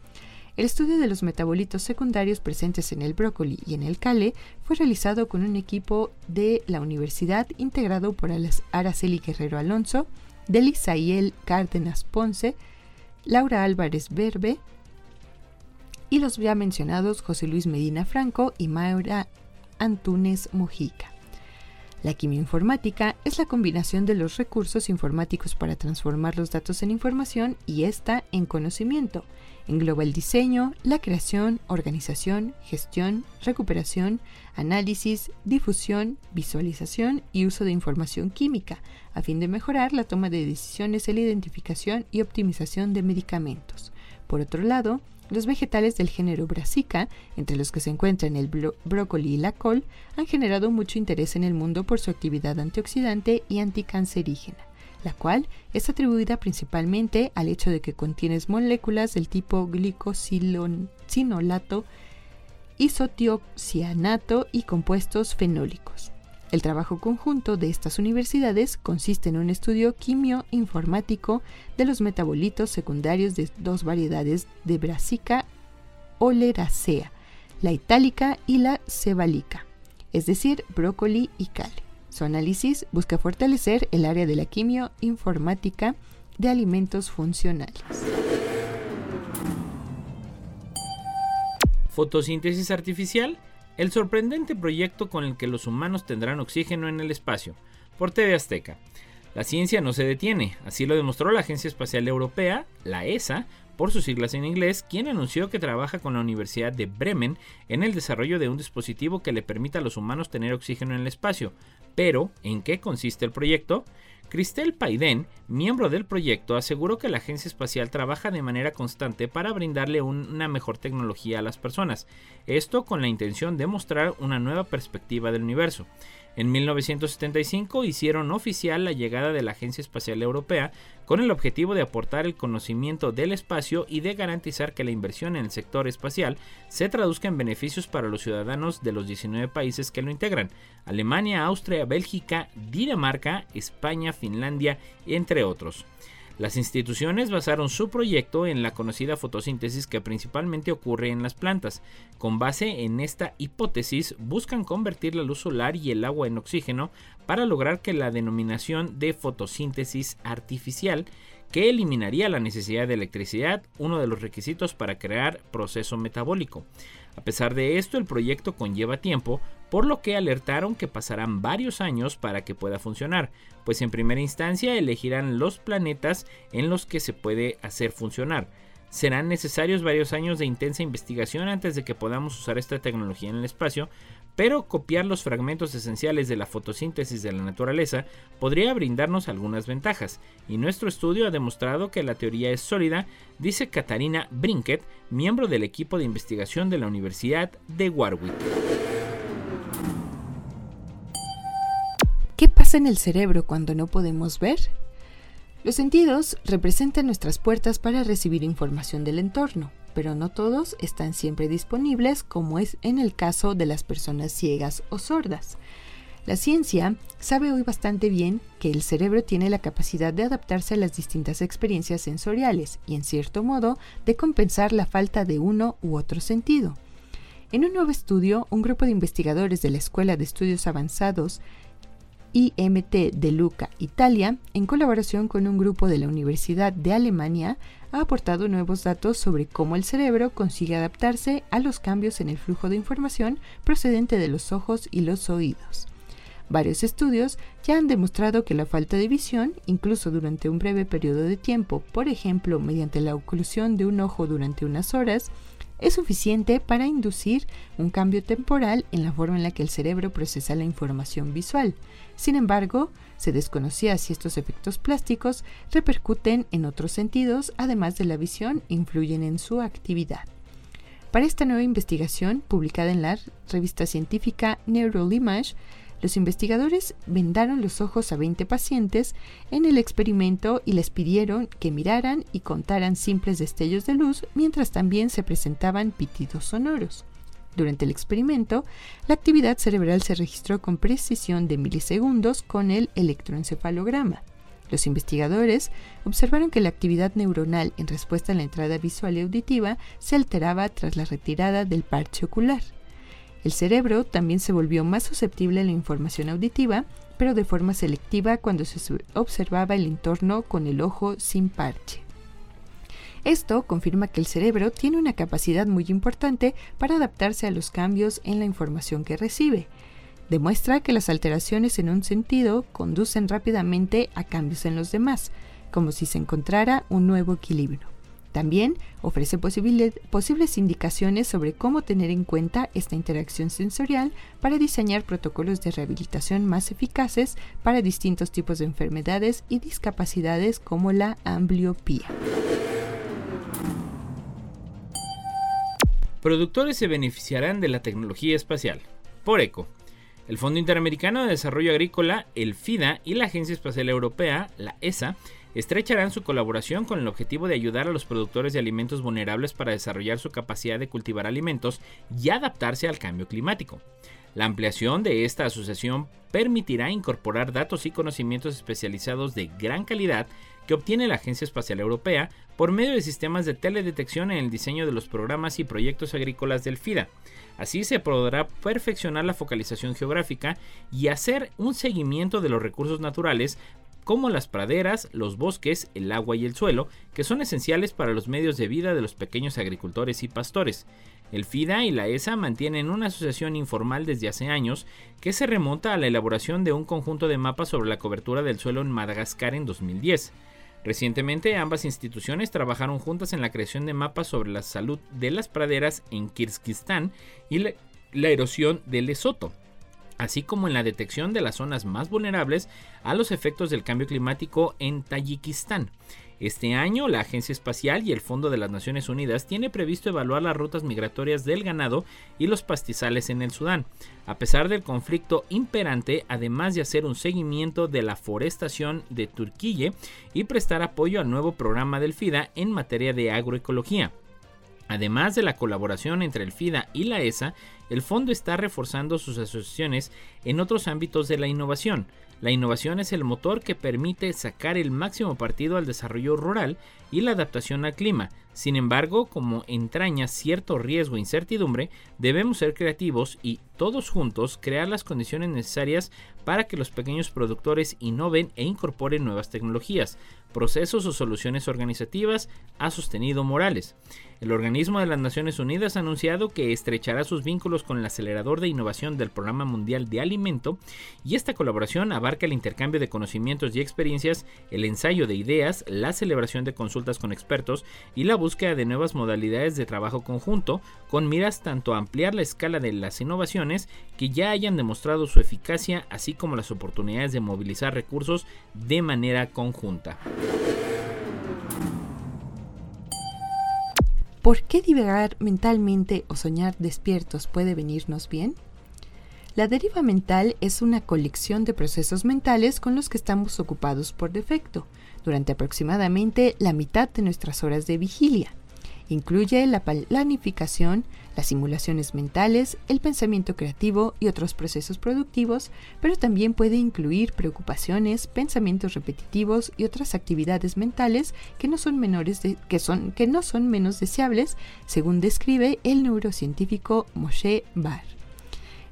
El estudio de los metabolitos secundarios presentes en el brócoli y en el cale fue realizado con un equipo de la universidad integrado por Araceli Guerrero Alonso, Delisaiel Cárdenas Ponce, Laura Álvarez Berbe y los ya mencionados José Luis Medina Franco y Maura Antunes Mojica. La quimioinformática es la combinación de los recursos informáticos para transformar los datos en información y esta en conocimiento. Engloba el diseño, la creación, organización, gestión, recuperación, análisis, difusión, visualización y uso de información química, a fin de mejorar la toma de decisiones en la identificación y optimización de medicamentos. Por otro lado, los vegetales del género Brassica, entre los que se encuentran el brócoli y la col, han generado mucho interés en el mundo por su actividad antioxidante y anticancerígena, la cual es atribuida principalmente al hecho de que contiene moléculas del tipo glicosinolato, isotiocianato y compuestos fenólicos. El trabajo conjunto de estas universidades consiste en un estudio quimio-informático de los metabolitos secundarios de dos variedades de Brassica oleracea, la itálica y la cebalica, es decir, brócoli y cale. Su análisis busca fortalecer el área de la quimio-informática de alimentos funcionales. Fotosíntesis artificial el sorprendente proyecto con el que los humanos tendrán oxígeno en el espacio, por TV Azteca. La ciencia no se detiene, así lo demostró la Agencia Espacial Europea, la ESA, por sus siglas en inglés, quien anunció que trabaja con la Universidad de Bremen en el desarrollo de un dispositivo que le permita a los humanos tener oxígeno en el espacio. Pero, ¿en qué consiste el proyecto? Christelle Paiden, miembro del proyecto, aseguró que la agencia espacial trabaja de manera constante para brindarle una mejor tecnología a las personas, esto con la intención de mostrar una nueva perspectiva del universo. En 1975 hicieron oficial la llegada de la Agencia Espacial Europea con el objetivo de aportar el conocimiento del espacio y de garantizar que la inversión en el sector espacial se traduzca en beneficios para los ciudadanos de los 19 países que lo integran, Alemania, Austria, Bélgica, Dinamarca, España, Finlandia, entre otros. Las instituciones basaron su proyecto en la conocida fotosíntesis que principalmente ocurre en las plantas. Con base en esta hipótesis, buscan convertir la luz solar y el agua en oxígeno para lograr que la denominación de fotosíntesis artificial que eliminaría la necesidad de electricidad, uno de los requisitos para crear proceso metabólico. A pesar de esto, el proyecto conlleva tiempo, por lo que alertaron que pasarán varios años para que pueda funcionar, pues en primera instancia elegirán los planetas en los que se puede hacer funcionar. Serán necesarios varios años de intensa investigación antes de que podamos usar esta tecnología en el espacio, pero copiar los fragmentos esenciales de la fotosíntesis de la naturaleza podría brindarnos algunas ventajas, y nuestro estudio ha demostrado que la teoría es sólida, dice Katarina Brinket, miembro del equipo de investigación de la Universidad de Warwick. ¿Qué pasa en el cerebro cuando no podemos ver? Los sentidos representan nuestras puertas para recibir información del entorno pero no todos están siempre disponibles, como es en el caso de las personas ciegas o sordas. La ciencia sabe hoy bastante bien que el cerebro tiene la capacidad de adaptarse a las distintas experiencias sensoriales y, en cierto modo, de compensar la falta de uno u otro sentido. En un nuevo estudio, un grupo de investigadores de la Escuela de Estudios Avanzados IMT de Luca, Italia, en colaboración con un grupo de la Universidad de Alemania, ha aportado nuevos datos sobre cómo el cerebro consigue adaptarse a los cambios en el flujo de información procedente de los ojos y los oídos. Varios estudios ya han demostrado que la falta de visión, incluso durante un breve periodo de tiempo, por ejemplo mediante la oclusión de un ojo durante unas horas, es suficiente para inducir un cambio temporal en la forma en la que el cerebro procesa la información visual. Sin embargo, se desconocía si estos efectos plásticos repercuten en otros sentidos, además de la visión, influyen en su actividad. Para esta nueva investigación, publicada en la revista científica Neural Image, los investigadores vendaron los ojos a 20 pacientes en el experimento y les pidieron que miraran y contaran simples destellos de luz mientras también se presentaban pitidos sonoros. Durante el experimento, la actividad cerebral se registró con precisión de milisegundos con el electroencefalograma. Los investigadores observaron que la actividad neuronal en respuesta a la entrada visual y auditiva se alteraba tras la retirada del parche ocular. El cerebro también se volvió más susceptible a la información auditiva, pero de forma selectiva cuando se observaba el entorno con el ojo sin parche. Esto confirma que el cerebro tiene una capacidad muy importante para adaptarse a los cambios en la información que recibe. Demuestra que las alteraciones en un sentido conducen rápidamente a cambios en los demás, como si se encontrara un nuevo equilibrio. También ofrece posibles indicaciones sobre cómo tener en cuenta esta interacción sensorial para diseñar protocolos de rehabilitación más eficaces para distintos tipos de enfermedades y discapacidades como la ambliopía. Productores se beneficiarán de la tecnología espacial. Por ECO. El Fondo Interamericano de Desarrollo Agrícola, el FIDA y la Agencia Espacial Europea, la ESA, estrecharán su colaboración con el objetivo de ayudar a los productores de alimentos vulnerables para desarrollar su capacidad de cultivar alimentos y adaptarse al cambio climático. La ampliación de esta asociación permitirá incorporar datos y conocimientos especializados de gran calidad que obtiene la Agencia Espacial Europea por medio de sistemas de teledetección en el diseño de los programas y proyectos agrícolas del FIDA. Así se podrá perfeccionar la focalización geográfica y hacer un seguimiento de los recursos naturales como las praderas, los bosques, el agua y el suelo, que son esenciales para los medios de vida de los pequeños agricultores y pastores. El FIDA y la ESA mantienen una asociación informal desde hace años que se remonta a la elaboración de un conjunto de mapas sobre la cobertura del suelo en Madagascar en 2010. Recientemente ambas instituciones trabajaron juntas en la creación de mapas sobre la salud de las praderas en Kirguistán y la, erosión de Lesoto, así como en la detección de las zonas más vulnerables a los efectos del cambio climático en Tayikistán. Este año, la Agencia Espacial y el Fondo de las Naciones Unidas tiene previsto evaluar las rutas migratorias del ganado y los pastizales en el Sudán, a pesar del conflicto imperante, además de hacer un seguimiento de la forestación de Turquía y prestar apoyo al nuevo programa del FIDA en materia de agroecología. Además de la colaboración entre el FIDA y la ESA, el fondo está reforzando sus asociaciones en otros ámbitos de la innovación, la innovación es el motor que permite sacar el máximo partido al desarrollo rural y la adaptación al clima. Sin embargo, como entraña cierto riesgo e incertidumbre, debemos ser creativos y todos juntos crear las condiciones necesarias para que los pequeños productores innoven e incorporen nuevas tecnologías, procesos o soluciones organizativas a sostenido morales. El organismo de las Naciones Unidas ha anunciado que estrechará sus vínculos con el acelerador de innovación del Programa Mundial de Alimento y esta colaboración abarca el intercambio de conocimientos y experiencias, el ensayo de ideas, la celebración de consultas con expertos y la búsqueda de nuevas modalidades de trabajo conjunto con miras tanto a ampliar la escala de las innovaciones que ya hayan demostrado su eficacia así como las oportunidades de movilizar recursos de manera conjunta. ¿Por qué divagar mentalmente o soñar despiertos puede venirnos bien? La deriva mental es una colección de procesos mentales con los que estamos ocupados por defecto, durante aproximadamente la mitad de nuestras horas de vigilia. Incluye la planificación, las simulaciones mentales, el pensamiento creativo y otros procesos productivos, pero también puede incluir preocupaciones, pensamientos repetitivos y otras actividades mentales que no son, menores que son, que no son menos deseables, según describe el neurocientífico Moshe Bar.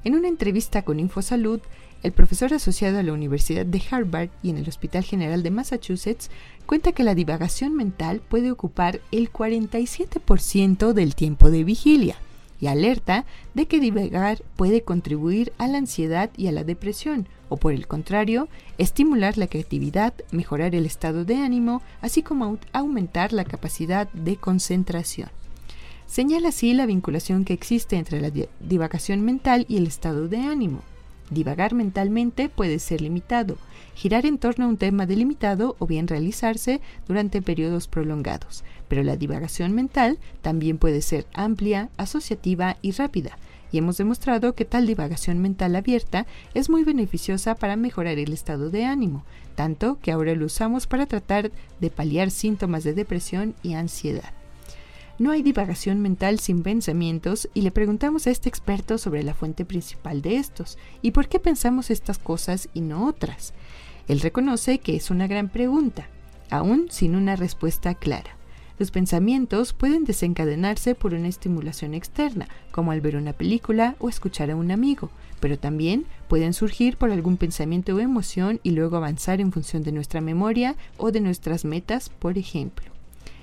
En una entrevista con InfoSalud, el profesor asociado a la Universidad de Harvard y en el Hospital General de Massachusetts cuenta que la divagación mental puede ocupar el 47% del tiempo de vigilia y alerta de que divagar puede contribuir a la ansiedad y a la depresión, o por el contrario, estimular la creatividad, mejorar el estado de ánimo, así como aumentar la capacidad de concentración. Señala así la vinculación que existe entre la divagación mental y el estado de ánimo. Divagar mentalmente puede ser limitado, girar en torno a un tema delimitado o bien realizarse durante periodos prolongados, pero la divagación mental también puede ser amplia, asociativa y rápida, y hemos demostrado que tal divagación mental abierta es muy beneficiosa para mejorar el estado de ánimo, tanto que ahora lo usamos para tratar de paliar síntomas de depresión y ansiedad. No hay divagación mental sin pensamientos y le preguntamos a este experto sobre la fuente principal de estos y por qué pensamos estas cosas y no otras. Él reconoce que es una gran pregunta, aún sin una respuesta clara. Los pensamientos pueden desencadenarse por una estimulación externa, como al ver una película o escuchar a un amigo, pero también pueden surgir por algún pensamiento o emoción y luego avanzar en función de nuestra memoria o de nuestras metas, por ejemplo.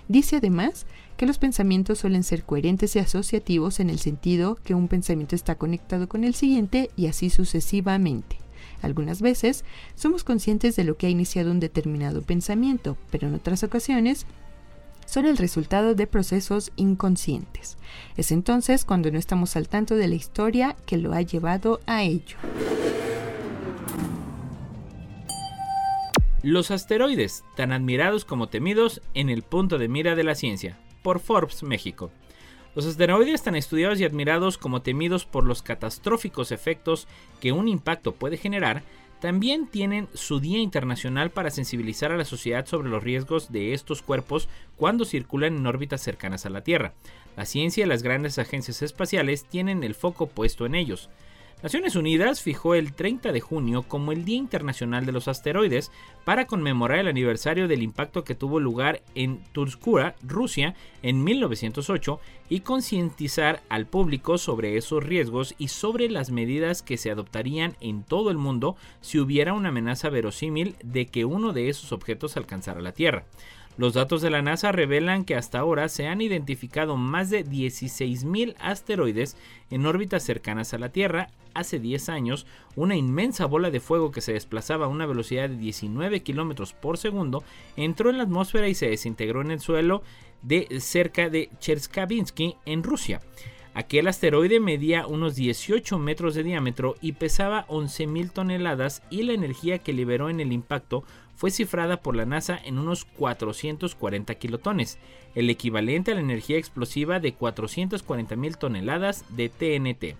Dice además que los pensamientos suelen ser coherentes y asociativos en el sentido que un pensamiento está conectado con el siguiente y así sucesivamente. Algunas veces somos conscientes de lo que ha iniciado un determinado pensamiento, pero en otras ocasiones son el resultado de procesos inconscientes. Es entonces cuando no estamos al tanto de la historia que lo ha llevado a ello. Los asteroides, tan admirados como temidos en el punto de mira de la ciencia, por Forbes México. Los asteroides tan estudiados y admirados como temidos por los catastróficos efectos que un impacto puede generar, también tienen su Día Internacional para sensibilizar a la sociedad sobre los riesgos de estos cuerpos cuando circulan en órbitas cercanas a la Tierra. La ciencia y las grandes agencias espaciales tienen el foco puesto en ellos. Naciones Unidas fijó el 30 de junio como el Día Internacional de los Asteroides para conmemorar el aniversario del impacto que tuvo lugar en Turskura, Rusia, en 1908 y concientizar al público sobre esos riesgos y sobre las medidas que se adoptarían en todo el mundo si hubiera una amenaza verosímil de que uno de esos objetos alcanzara la Tierra. Los datos de la NASA revelan que hasta ahora se han identificado más de 16.000 asteroides en órbitas cercanas a la Tierra. Hace 10 años, una inmensa bola de fuego que se desplazaba a una velocidad de 19 km por segundo entró en la atmósfera y se desintegró en el suelo de cerca de Cherskavinsky en Rusia. Aquel asteroide medía unos 18 metros de diámetro y pesaba 11.000 toneladas y la energía que liberó en el impacto fue cifrada por la NASA en unos 440 kilotones, el equivalente a la energía explosiva de 440.000 toneladas de TNT.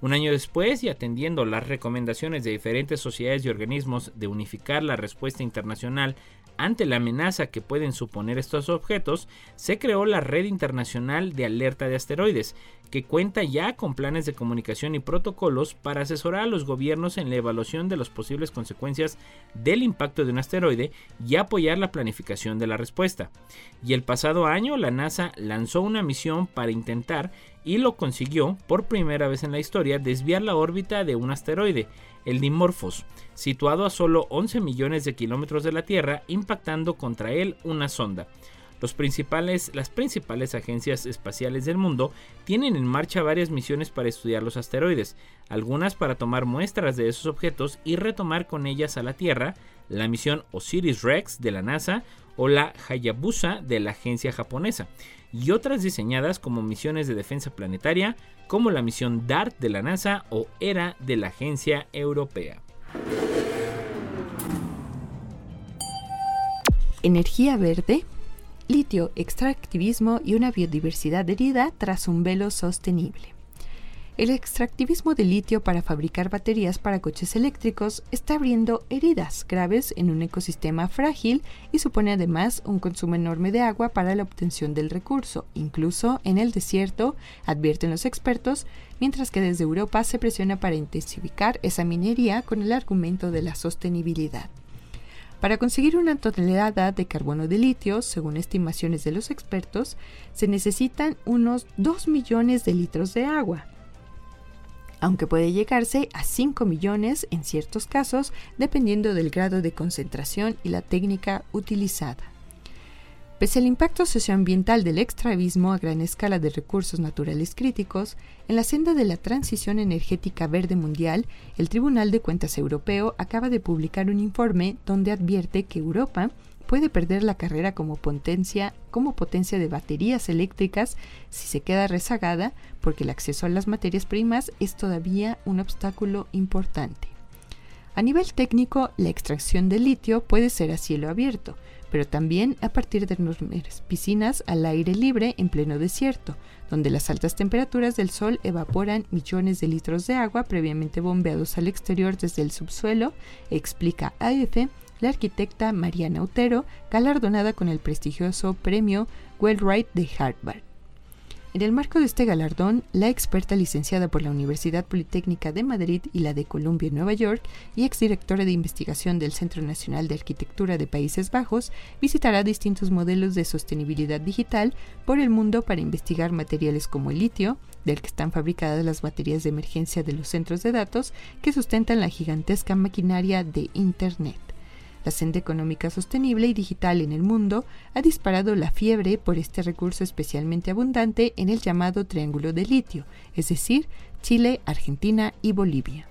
Un año después, y atendiendo las recomendaciones de diferentes sociedades y organismos de unificar la respuesta internacional ante la amenaza que pueden suponer estos objetos, se creó la Red Internacional de Alerta de Asteroides, que cuenta ya con planes de comunicación y protocolos para asesorar a los gobiernos en la evaluación de las posibles consecuencias del impacto de un asteroide y apoyar la planificación de la respuesta. Y el pasado año la NASA lanzó una misión para intentar, y lo consiguió por primera vez en la historia, desviar la órbita de un asteroide, el Dimorphos, situado a solo 11 millones de kilómetros de la Tierra, impactando contra él una sonda. Los principales, las principales agencias espaciales del mundo tienen en marcha varias misiones para estudiar los asteroides, algunas para tomar muestras de esos objetos y retomar con ellas a la Tierra, la misión Osiris-Rex de la NASA o la Hayabusa de la agencia japonesa, y otras diseñadas como misiones de defensa planetaria, como la misión DART de la NASA o ERA de la agencia europea. Energía verde litio, extractivismo y una biodiversidad herida tras un velo sostenible. El extractivismo de litio para fabricar baterías para coches eléctricos está abriendo heridas graves en un ecosistema frágil y supone además un consumo enorme de agua para la obtención del recurso, incluso en el desierto, advierten los expertos, mientras que desde Europa se presiona para intensificar esa minería con el argumento de la sostenibilidad. Para conseguir una tonelada de carbono de litio, según estimaciones de los expertos, se necesitan unos 2 millones de litros de agua, aunque puede llegarse a 5 millones en ciertos casos, dependiendo del grado de concentración y la técnica utilizada. Pese al impacto socioambiental del extravismo a gran escala de recursos naturales críticos, en la senda de la transición energética verde mundial, el Tribunal de Cuentas Europeo acaba de publicar un informe donde advierte que Europa puede perder la carrera como potencia, como potencia de baterías eléctricas si se queda rezagada, porque el acceso a las materias primas es todavía un obstáculo importante. A nivel técnico, la extracción de litio puede ser a cielo abierto, pero también a partir de enormes piscinas al aire libre en pleno desierto, donde las altas temperaturas del sol evaporan millones de litros de agua previamente bombeados al exterior desde el subsuelo, explica AF la arquitecta Mariana Utero, galardonada con el prestigioso premio Wellwright de Harvard. En el marco de este galardón, la experta licenciada por la Universidad Politécnica de Madrid y la de Columbia en Nueva York y exdirectora de investigación del Centro Nacional de Arquitectura de Países Bajos visitará distintos modelos de sostenibilidad digital por el mundo para investigar materiales como el litio, del que están fabricadas las baterías de emergencia de los centros de datos que sustentan la gigantesca maquinaria de Internet. La senda económica sostenible y digital en el mundo ha disparado la fiebre por este recurso especialmente abundante en el llamado Triángulo de Litio, es decir, Chile, Argentina y Bolivia.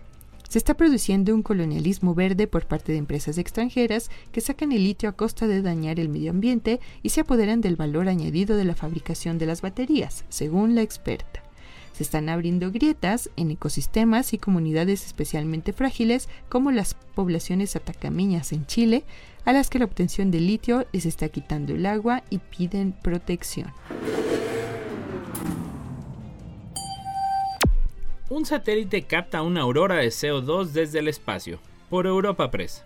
Se está produciendo un colonialismo verde por parte de empresas extranjeras que sacan el litio a costa de dañar el medio ambiente y se apoderan del valor añadido de la fabricación de las baterías, según la experta. Se están abriendo grietas en ecosistemas y comunidades especialmente frágiles como las poblaciones atacameñas en Chile, a las que la obtención de litio les está quitando el agua y piden protección. Un satélite capta una aurora de CO2 desde el espacio. Por Europa Press.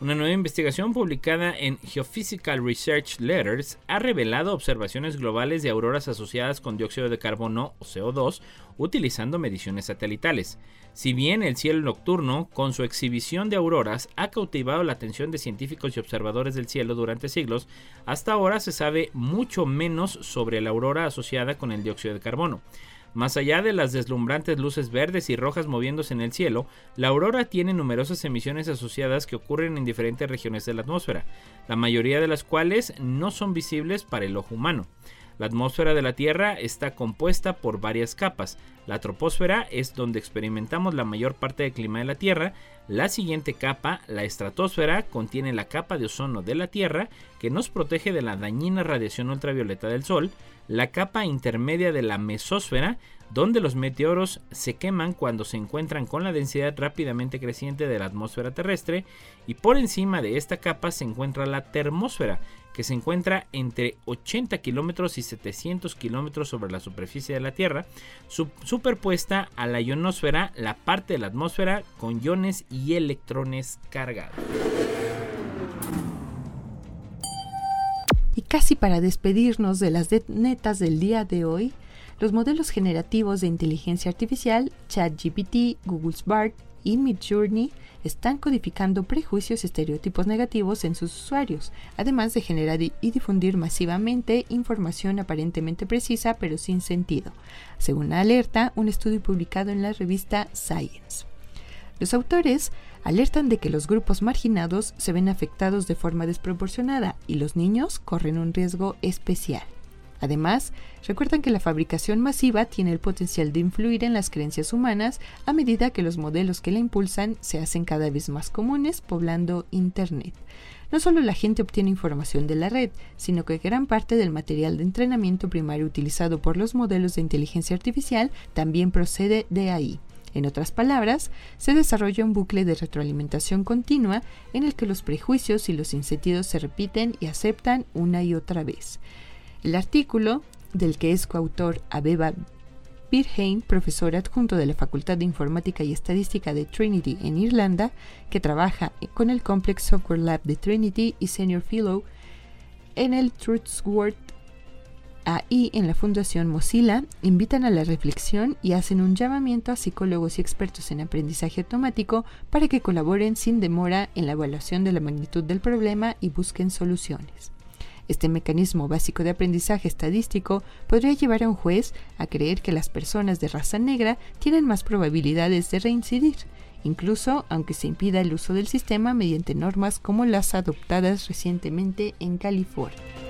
Una nueva investigación publicada en Geophysical Research Letters ha revelado observaciones globales de auroras asociadas con dióxido de carbono o CO2 utilizando mediciones satelitales. Si bien el cielo nocturno, con su exhibición de auroras, ha cautivado la atención de científicos y observadores del cielo durante siglos, hasta ahora se sabe mucho menos sobre la aurora asociada con el dióxido de carbono. Más allá de las deslumbrantes luces verdes y rojas moviéndose en el cielo, la aurora tiene numerosas emisiones asociadas que ocurren en diferentes regiones de la atmósfera, la mayoría de las cuales no son visibles para el ojo humano. La atmósfera de la Tierra está compuesta por varias capas. La troposfera es donde experimentamos la mayor parte del clima de la Tierra. La siguiente capa, la estratosfera, contiene la capa de ozono de la Tierra que nos protege de la dañina radiación ultravioleta del Sol. La capa intermedia de la mesósfera, donde los meteoros se queman cuando se encuentran con la densidad rápidamente creciente de la atmósfera terrestre. Y por encima de esta capa se encuentra la termósfera, que se encuentra entre 80 kilómetros y 700 kilómetros sobre la superficie de la Tierra, superpuesta a la ionosfera, la parte de la atmósfera con iones y electrones cargados. Casi para despedirnos de las netas del día de hoy, los modelos generativos de inteligencia artificial, ChatGPT, Google Spark y Midjourney están codificando prejuicios y estereotipos negativos en sus usuarios, además de generar y difundir masivamente información aparentemente precisa pero sin sentido, según alerta un estudio publicado en la revista Science. Los autores alertan de que los grupos marginados se ven afectados de forma desproporcionada y los niños corren un riesgo especial. Además, recuerdan que la fabricación masiva tiene el potencial de influir en las creencias humanas a medida que los modelos que la impulsan se hacen cada vez más comunes poblando Internet. No solo la gente obtiene información de la red, sino que gran parte del material de entrenamiento primario utilizado por los modelos de inteligencia artificial también procede de ahí. En otras palabras, se desarrolla un bucle de retroalimentación continua en el que los prejuicios y los insentidos se repiten y aceptan una y otra vez. El artículo, del que es coautor Abeba Birheim, profesor adjunto de la Facultad de Informática y Estadística de Trinity en Irlanda, que trabaja con el Complex Software Lab de Trinity y Senior Fellow en el Truthsworth AI en la Fundación Mozilla, invitan a la reflexión y hacen un llamamiento a psicólogos y expertos en aprendizaje automático para que colaboren sin demora en la evaluación de la magnitud del problema y busquen soluciones. Este mecanismo básico de aprendizaje estadístico podría llevar a un juez a creer que las personas de raza negra tienen más probabilidades de reincidir, incluso aunque se impida el uso del sistema mediante normas como las adoptadas recientemente en California.